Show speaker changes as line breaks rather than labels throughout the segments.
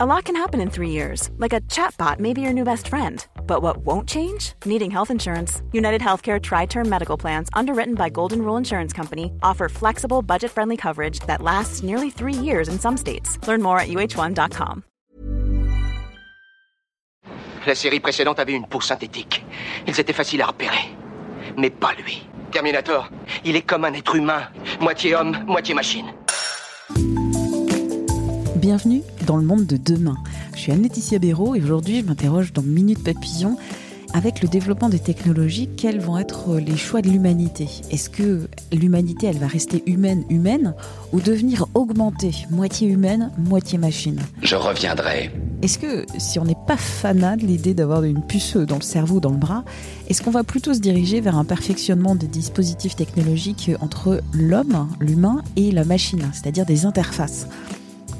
A lot can happen in three years, like a chatbot may be your new best friend. But what won't change? Needing health insurance. United Healthcare Tri Term Medical Plans, underwritten by Golden Rule Insurance Company, offer flexible, budget friendly coverage that lasts nearly three years in some states. Learn more at uh1.com.
La série précédente avait une peau synthétique. Ils étaient faciles à repérer. Mais pas lui. Terminator, il est comme un être humain, moitié homme, moitié machine.
Bienvenue dans le monde de demain. Je suis Anne-Laetitia Béraud et aujourd'hui je m'interroge dans Minute Papillon avec le développement des technologies, quels vont être les choix de l'humanité? Est-ce que l'humanité, elle va rester humaine, humaine, ou devenir augmentée, moitié humaine, moitié machine.
Je reviendrai.
Est-ce que si on n'est pas fanat de l'idée d'avoir une puce dans le cerveau, dans le bras, est-ce qu'on va plutôt se diriger vers un perfectionnement des dispositifs technologiques entre l'homme, l'humain, et la machine, c'est-à-dire des interfaces?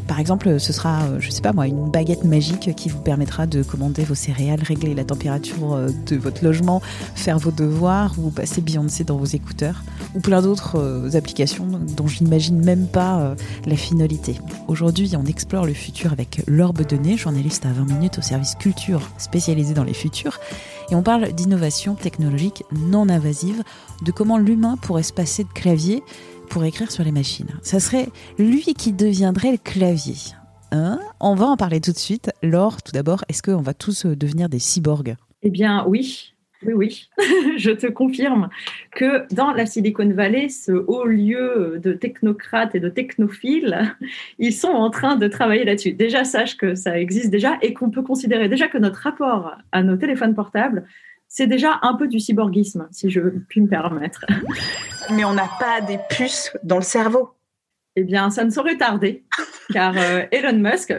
Par exemple, ce sera, euh, je sais pas moi, une baguette magique qui vous permettra de commander vos céréales, régler la température euh, de votre logement, faire vos devoirs ou passer Beyoncé dans vos écouteurs ou plein d'autres euh, applications dont je n'imagine même pas la finalité. Aujourd'hui, on explore le futur avec L'Orbe de Nez, journaliste à 20 minutes au service culture spécialisé dans les futurs. Et on parle d'innovation technologique non invasive, de comment l'humain pourrait se passer de clavier pour écrire sur les machines. Ça serait lui qui deviendrait le clavier. Hein? On va en parler tout de suite. Laure, tout d'abord, est-ce qu'on va tous euh, devenir des cyborgs?
Eh bien, oui. Oui, oui, je te confirme que dans la Silicon Valley, ce haut lieu de technocrates et de technophiles, ils sont en train de travailler là-dessus. Déjà, sache que ça existe déjà et qu'on peut considérer déjà que notre rapport à nos téléphones portables c'est déjà un peu du cyborgisme, si je puis me permettre.
Mais on n'a pas des puces dans le cerveau.
Eh bien, ça ne saurait tarder, car euh, Elon Musk,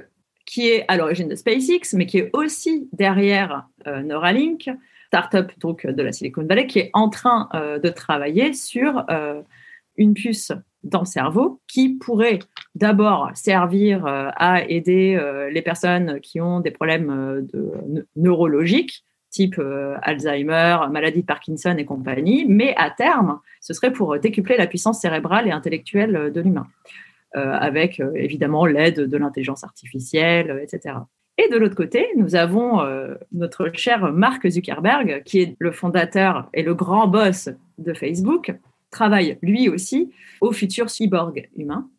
qui est à l'origine de SpaceX, mais qui est aussi derrière euh, Neuralink, startup donc de la Silicon Valley, qui est en train euh, de travailler sur une puce dans le cerveau qui pourrait d'abord servir à aider les personnes qui ont des problèmes de, neurologiques, type euh, Alzheimer, maladie de Parkinson et compagnie, mais à terme, ce serait pour décupler la puissance cérébrale et intellectuelle euh, de l'humain, euh, avec évidemment l'aide de l'intelligence artificielle, etc. Et de l'autre côté, nous avons notre cher Mark Zuckerberg, qui est le fondateur et le grand boss de Facebook, travaille lui aussi au futur cyborg humain.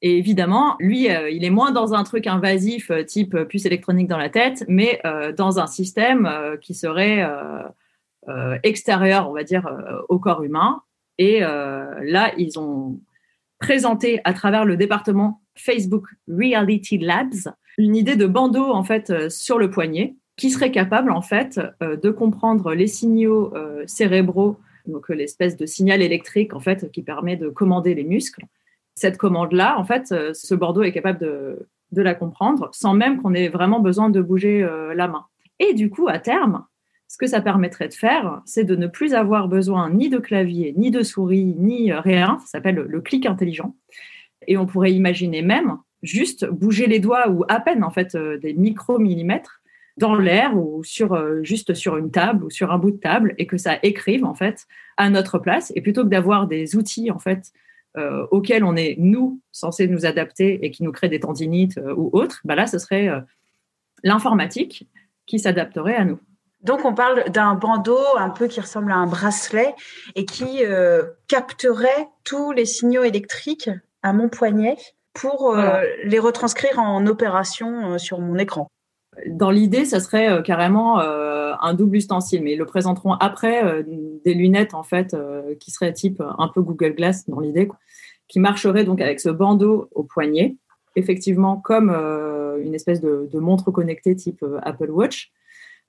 Et évidemment, lui, euh, il est moins dans un truc invasif euh, type euh, puce électronique dans la tête, mais dans un système qui serait extérieur, on va dire, au corps humain. Et là, ils ont présenté à travers le département Facebook Reality Labs une idée de bandeau en fait sur le poignet qui serait capable en fait de comprendre les signaux cérébraux, donc l'espèce de signal électrique en fait qui permet de commander les muscles cette commande-là, en fait, euh, ce Bordeaux est capable de, la comprendre sans même qu'on ait vraiment besoin de bouger euh, la main. Et du coup, à terme, ce que ça permettrait de faire, c'est de ne plus avoir besoin ni de clavier, ni de souris, ni euh, rien. Ça s'appelle le clic intelligent. Et on pourrait imaginer même juste bouger les doigts ou à peine en fait des micromillimètres dans l'air ou sur juste sur une table ou sur un bout de table et que ça écrive en fait à notre place et plutôt que d'avoir des outils en fait euh, auxquels on est, nous, censés nous adapter et qui nous créent des tendinites euh, ou autres, bah là, ce serait euh, l'informatique qui s'adapterait à nous.
Donc, on parle d'un bandeau un peu qui ressemble à un bracelet et qui capterait tous les signaux électriques à mon poignet pour les retranscrire en opération sur mon écran.
Dans l'idée, ça serait carrément un double ustensile, mais ils le présenteront après des lunettes en fait qui seraient type un peu Google Glass dans l'idée, qui marcherait donc avec ce bandeau au poignet, effectivement comme euh, une espèce de, montre connectée type euh, Apple Watch.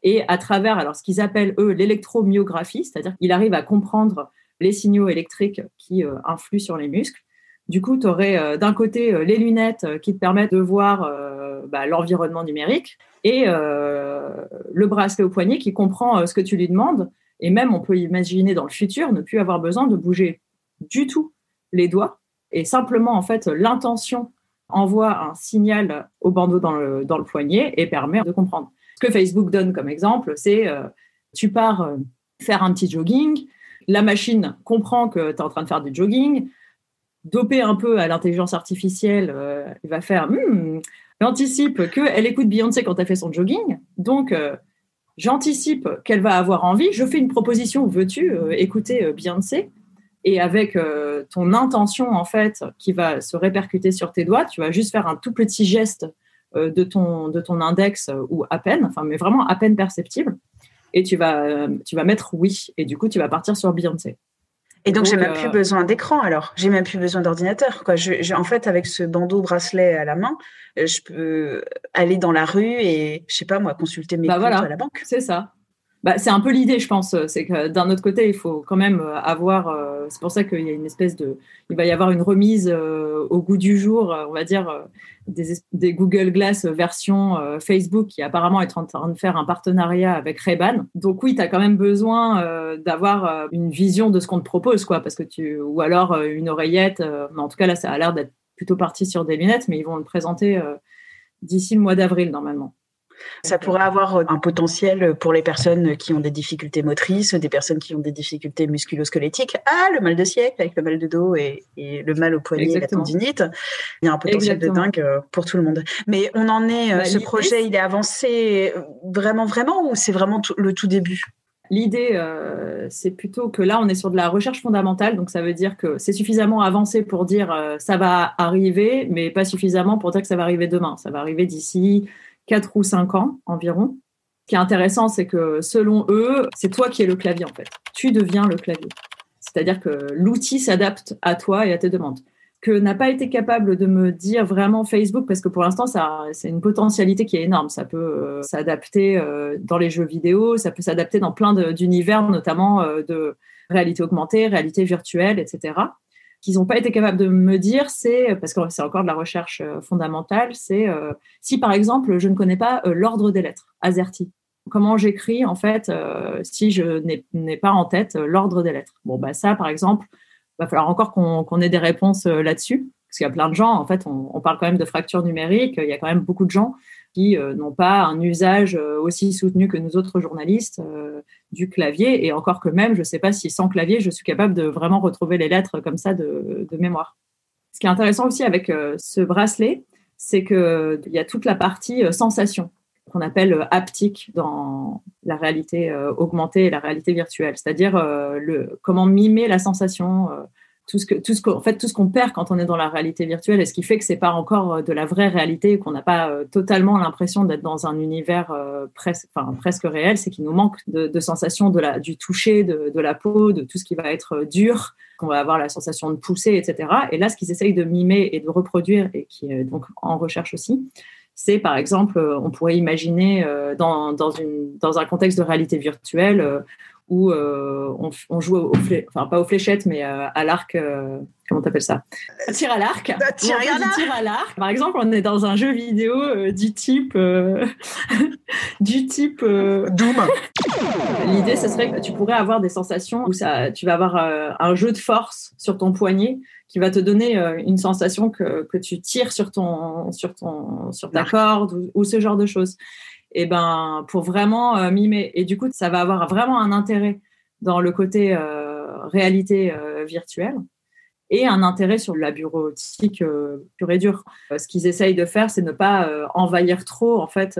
Et à travers alors ce qu'ils appellent eux l'électromyographie, c'est-à-dire qu'il arrive à comprendre les signaux électriques qui euh, influent sur les muscles. Du coup, tu aurais d'un côté les lunettes qui te permettent de voir bah, l'environnement numérique et le bracelet au poignet qui comprend ce que tu lui demandes. Et même, on peut imaginer dans le futur ne plus avoir besoin de bouger du tout les doigts et simplement, en fait, l'intention envoie un signal au bandeau dans le, dans le poignet et permet de comprendre. Ce que Facebook donne comme exemple, c'est euh, tu pars euh, faire un petit jogging, la machine comprend que tu es en train de faire du jogging, dopé un peu à l'intelligence artificielle, euh, il va faire hmm, j'anticipe qu'elle écoute Beyoncé quand elle fait son jogging. Donc, euh, j'anticipe qu'elle va avoir envie. Je fais une proposition, veux-tu euh, écouter Beyoncé? Et avec ton intention, en fait, qui va se répercuter sur tes doigts, tu vas juste faire un tout petit geste de, ton, de ton index ou à peine, enfin, mais vraiment à peine perceptible. Et tu vas, tu vas mettre oui. Et du coup, tu vas partir sur Beyoncé.
Et donc, j'ai même plus besoin d'écran alors. J'ai même plus besoin d'ordinateur. Quoi. Je, en fait, avec ce bandeau bracelet à la main, euh, je peux aller dans la rue et, je sais pas moi, consulter mes
bah
comptes
voilà,
à la banque.
C'est ça. Bah, c'est un peu l'idée, je pense. C'est que d'un autre côté, il faut quand même avoir. Euh, c'est pour ça qu'il y a une espèce de. Il va y avoir une remise euh, au goût du jour, on va dire, des, Google Glass version Facebook qui apparemment est en train de faire un partenariat avec Ray-Ban. Donc oui, tu as quand même besoin d'avoir une vision de ce qu'on te propose, quoi, parce que tu. Ou alors une oreillette. mais en tout cas, là, ça a l'air d'être plutôt parti sur des lunettes, mais ils vont le présenter d'ici le mois d'avril, normalement.
Ça pourrait avoir euh, un potentiel pour les personnes qui ont des difficultés motrices, des personnes qui ont des difficultés musculosquelettiques. Ah, le mal de siècle avec le mal de dos et, le mal au poignet et la tendinite. Il y a un potentiel de dingue euh, pour tout le monde. Mais on en est, euh, bah, ce projet, il est avancé vraiment, vraiment ou c'est vraiment le tout début?
L'idée, c'est plutôt que là, on est sur de la recherche fondamentale, donc ça veut dire que c'est suffisamment avancé pour dire ça va arriver, mais pas suffisamment pour dire que ça va arriver demain. Ça va arriver d'ici 4 ou 5 ans environ. Ce qui est intéressant, c'est que selon eux, c'est toi qui es le clavier en fait. Tu deviens le clavier. C'est-à-dire que l'outil s'adapte à toi et à tes demandes. Que n'a pas été capable de me dire vraiment Facebook, parce que pour l'instant, c'est une potentialité qui est énorme. Ça peut euh, s'adapter euh, dans les jeux vidéo, ça peut s'adapter dans plein d'univers, notamment euh, de réalité augmentée, réalité virtuelle, etc qu'ils n'ont pas été capables de me dire, c'est parce que c'est encore de la recherche euh, fondamentale, c'est euh, si par exemple je ne connais pas euh, l'ordre des lettres, AZERTY. Comment j'écris en fait si je n'ai pas en tête l'ordre des lettres? Bon bah ça par exemple, va falloir encore qu'on ait des réponses là-dessus parce qu'il y a plein de gens. En fait, on, on, parle quand même de fracture numérique. Il y a quand même beaucoup de gens euh, n'ont pas un usage euh, aussi soutenu que nous autres journalistes euh, du clavier. Et encore que même, je ne sais pas si sans clavier, je suis capable de vraiment retrouver les lettres comme ça de, mémoire. Ce qui est intéressant aussi avec ce bracelet, c'est qu'il y a toute la partie sensation qu'on appelle haptique dans la réalité augmentée et la réalité virtuelle, c'est-à-dire le, comment mimer la sensation, tout ce que tout ce en fait tout ce qu'on perd quand on est dans la réalité virtuelle et ce qui fait que c'est pas encore euh, de la vraie réalité qu'on n'a pas euh, totalement l'impression d'être dans un univers euh, presque enfin, presque réel c'est qu'il nous manque de, de sensations de la du toucher de, de, la peau de tout ce qui va être dur qu'on va avoir la sensation de pousser etc et là ce qu'ils essayent de mimer et de reproduire et qui est donc en recherche aussi c'est par exemple on pourrait imaginer dans, dans, une, dans un contexte de réalité virtuelle où euh, on, joue au enfin pas aux fléchettes, mais euh, à l'arc. Euh, comment t'appelles ça? Tir à l'arc.
Tir
à l'arc. Par exemple, on est dans un jeu vidéo du type du type
Doom.
L'idée, ce serait que tu pourrais avoir des sensations où ça, tu vas avoir un jeu de force sur ton poignet qui va te donner une sensation que, que tu tires sur ton sur ton sur ta corde ou ce genre de choses et ben pour vraiment euh, mimer. Et du coup, ça va avoir vraiment un intérêt dans le côté euh, réalité euh, virtuelle et un intérêt sur la bureautique pure et dure. ce qu'ils essayent de faire, c'est ne pas envahir trop en fait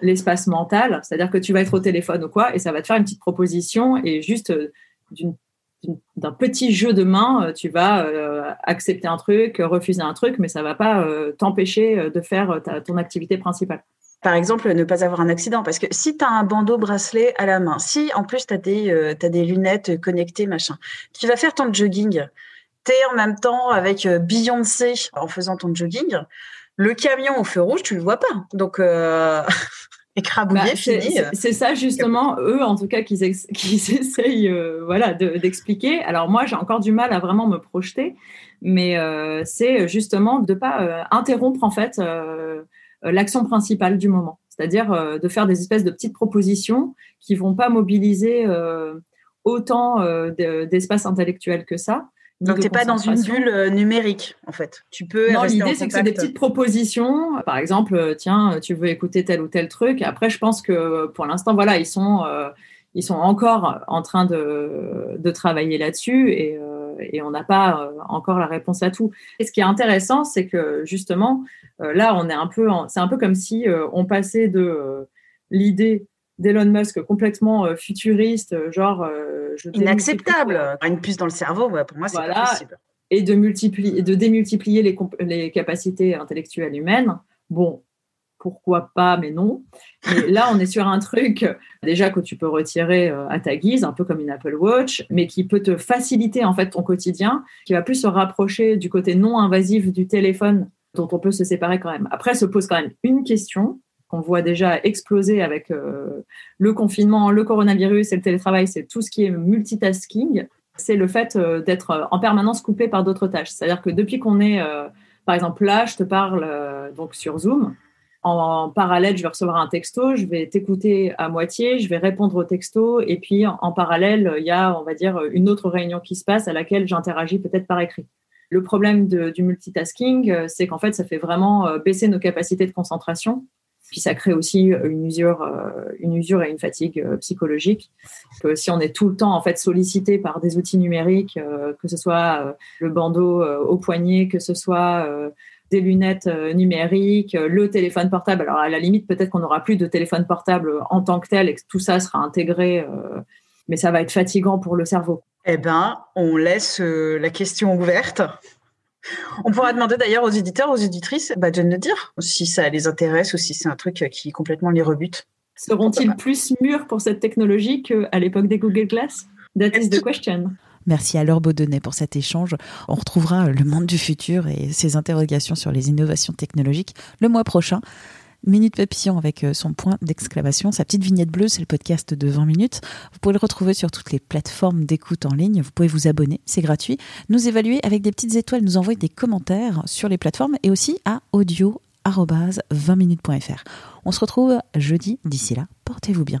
l'espace mental. C'est-à-dire que tu vas être au téléphone ou quoi, et ça va te faire une petite proposition et juste d'un petit jeu de main, tu vas accepter un truc, refuser un truc, mais ça va pas t'empêcher de faire ton activité principale
par exemple, ne pas avoir un accident. Parce que si tu as un bandeau bracelet à la main, si en plus tu as, euh, des lunettes connectées, machin, tu vas faire ton jogging, tu es en même temps avec euh, Beyoncé en faisant ton jogging, le camion au feu rouge, tu le vois pas. Donc, euh, écrabouillé, bah, fini.
C'est ça justement, eux en tout cas, qu'ils essayent euh, voilà, d'expliquer. Alors moi, j'ai encore du mal à vraiment me projeter, mais c'est justement de pas interrompre en fait euh, l'action principale du moment. C'est-à-dire euh, de faire des espèces de petites propositions qui vont pas mobiliser euh, autant d'espace intellectuel que ça.
Donc, tu n'es pas dans une bulle numérique, en fait. Tu peux.
Non, l'idée, c'est que c'est des petites propositions. Par exemple, tiens, tu veux écouter tel ou tel truc. Après, je pense que pour l'instant, voilà, ils sont, ils sont encore en train de, de travailler là-dessus. Et, et on n'a pas encore la réponse à tout. Et ce qui est intéressant, c'est que justement, là, on est un peu, c'est un peu comme si on passait de l'idée d'Elon Musk complètement futuriste, genre
inacceptable. Une puce dans le cerveau, pour moi, c'est pas possible.
Et de multiplier, de démultiplier les, les capacités intellectuelles humaines. Bon, pourquoi pas, mais non. Là, on est sur un truc déjà que tu peux retirer euh, à ta guise, un peu comme une Apple Watch, mais qui peut te faciliter en fait ton quotidien, qui va plus se rapprocher du côté non invasif du téléphone dont on peut se séparer quand même. Après, se pose quand même une question qu'on voit déjà exploser avec euh, le confinement, le coronavirus et le télétravail, c'est tout ce qui est multitasking. C'est le fait euh, d'être en permanence coupé par d'autres tâches. C'est-à-dire que depuis qu'on est, par exemple, là, je te parle donc sur Zoom, en parallèle, je vais recevoir un texto, je vais t'écouter à moitié, je vais répondre au texto, et puis en parallèle, il y a, on va dire, une autre réunion qui se passe à laquelle j'interagis peut-être par écrit. Le problème du multitasking, euh, c'est qu'en fait, ça fait vraiment euh, baisser nos capacités de concentration. Puis ça crée aussi une usure, euh, une usure et une fatigue psychologique. Que si on est tout le temps en fait sollicité par des outils numériques, que ce soit le bandeau au poignet, que ce soit des lunettes euh, numériques, euh, le téléphone portable. Alors à la limite, peut-être qu'on n'aura plus de téléphone portable en tant que tel et que tout ça sera intégré, euh, mais ça va être fatigant pour le cerveau.
Eh ben, on laisse la question ouverte. On pourra demander d'ailleurs aux éditeurs, aux éditrices, bah, de nous dire si ça les intéresse ou si c'est un truc qui complètement les rebute.
Seront-ils plus mûrs pour cette technologie qu'à l'époque des Google Glass? That is the question.
Merci à Laure Baudonnet pour cet échange. On retrouvera le monde du futur et ses interrogations sur les innovations technologiques le mois prochain. Minute Papillon avec euh, son point d'exclamation, sa petite vignette bleue, c'est le podcast de 20 minutes. Vous pouvez le retrouver sur toutes les plateformes d'écoute en ligne. Vous pouvez vous abonner, c'est gratuit. Nous évaluer avec des petites étoiles, nous envoyer des commentaires sur les plateformes et aussi à audio 20minutes.fr. On se retrouve jeudi. D'ici là, portez-vous bien.